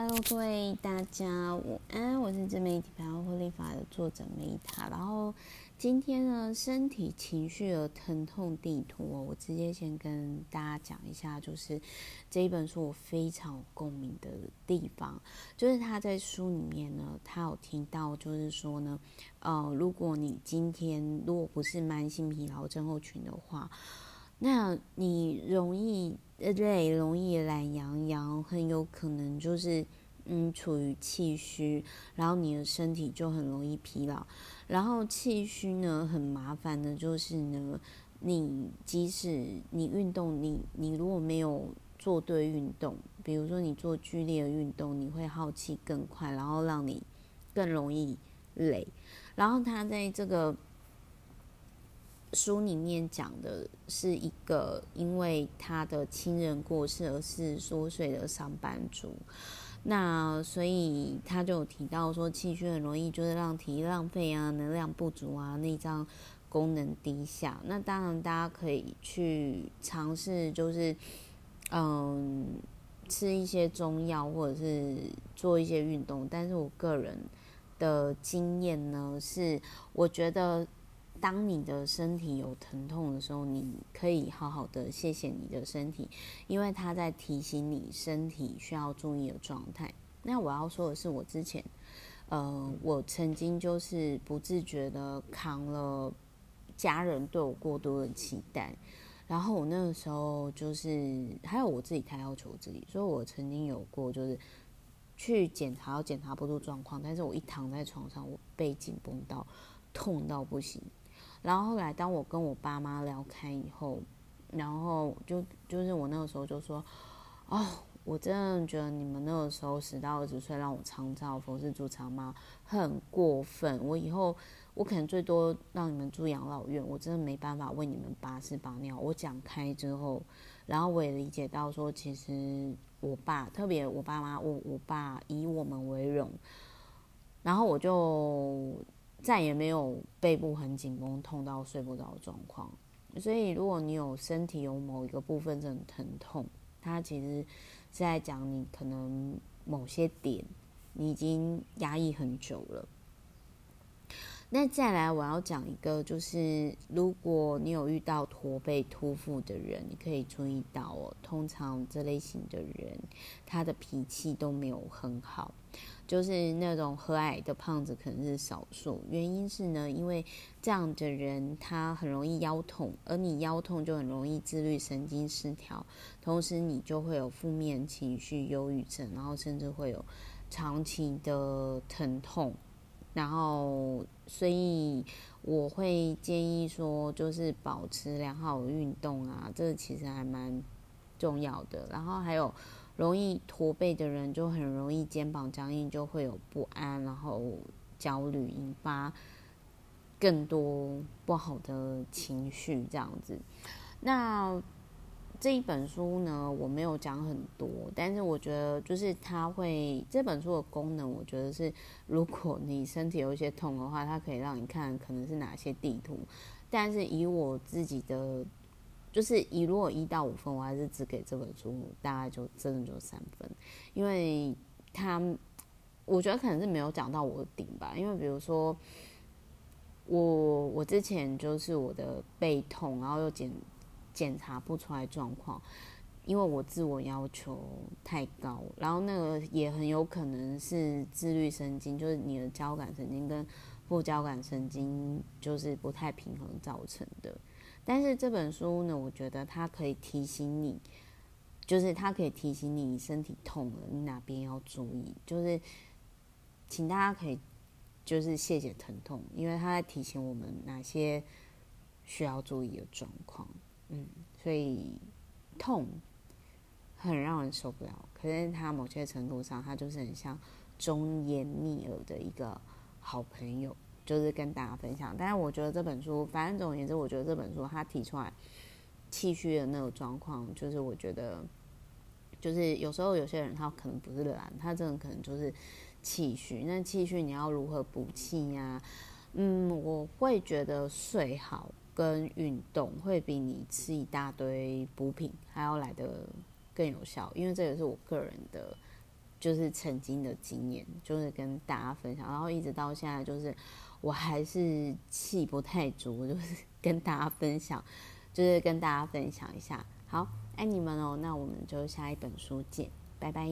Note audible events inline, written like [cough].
Hello，各位大家午安，我是自媒体排活力法的作者梅塔。然后今天呢，身体情绪的疼痛地图，我直接先跟大家讲一下，就是这一本书我非常有共鸣的地方，就是他在书里面呢，他有提到，就是说呢，呃，如果你今天如果不是慢性疲劳症候群的话，那你容易累，容易懒洋洋，很有可能就是嗯处于气虚，然后你的身体就很容易疲劳。然后气虚呢，很麻烦的就是呢，你即使你运动，你你如果没有做对运动，比如说你做剧烈的运动，你会耗气更快，然后让你更容易累。然后他在这个。书里面讲的是一个因为他的亲人过世而四十多岁的上班族，那所以他就有提到说，气虚很容易就是让体力浪费啊，能量不足啊，内脏功能低下。那当然大家可以去尝试，就是嗯吃一些中药或者是做一些运动。但是我个人的经验呢，是我觉得。当你的身体有疼痛的时候，你可以好好的谢谢你的身体，因为它在提醒你身体需要注意的状态。那我要说的是，我之前，呃，我曾经就是不自觉的扛了家人对我过多的期待，然后我那个时候就是还有我自己太要求自己，所以我曾经有过就是去检查，要检查不出状况，但是我一躺在床上，我背紧绷到痛到不行。然后后来，当我跟我爸妈聊开以后，然后就就是我那个时候就说，哦，我真的觉得你们那个时候十到二十岁让我长照佛是住长妈很过分。我以后我可能最多让你们住养老院，我真的没办法为你们把屎把尿。我讲开之后，然后我也理解到说，其实我爸特别我爸妈，我我爸以我们为荣，然后我就。再也没有背部很紧绷、痛到睡不着的状况。所以，如果你有身体有某一个部分这种疼痛，它其实是在讲你可能某些点你已经压抑很久了。那再来，我要讲一个，就是如果你有遇到驼背突腹的人，你可以注意到哦，通常这类型的人，他的脾气都没有很好。就是那种和蔼的胖子可能是少数，原因是呢，因为这样的人他很容易腰痛，而你腰痛就很容易自律神经失调，同时你就会有负面情绪、忧郁症，然后甚至会有长期的疼痛。然后，所以我会建议说，就是保持良好运动啊，这其实还蛮重要的。然后还有。容易驼背的人就很容易肩膀僵硬，就会有不安，然后焦虑，引发更多不好的情绪，这样子。那这一本书呢，我没有讲很多，但是我觉得就是它会这本书的功能，我觉得是如果你身体有一些痛的话，它可以让你看可能是哪些地图。但是以我自己的。就是以如果一到五分，我还是只给这本书大概就真的就三分，因为它我觉得可能是没有讲到我的顶吧。因为比如说我我之前就是我的背痛，然后又减检查不出来状况，因为我自我要求太高，然后那个也很有可能是自律神经，就是你的交感神经跟副交感神经就是不太平衡造成的。但是这本书呢，我觉得它可以提醒你，就是它可以提醒你，身体痛了，你哪边要注意。就是，请大家可以就是谢谢疼痛，因为它在提醒我们哪些需要注意的状况。嗯，所以痛很让人受不了，可是它某些程度上，它就是很像忠言逆耳的一个好朋友。就是跟大家分享，但是我觉得这本书，反正总而言之，我觉得这本书它提出来气虚的那个状况，就是我觉得，就是有时候有些人他可能不是懒，他真的可能就是气虚。那气虚你要如何补气呀？嗯，我会觉得睡好跟运动会比你吃一大堆补品还要来得更有效，因为这也是我个人的就是曾经的经验，就是跟大家分享，然后一直到现在，就是我还是气不太足，就是 [laughs] 跟大家分享，就是跟大家分享一下。好，爱你们哦，那我们就下一本书见，拜拜。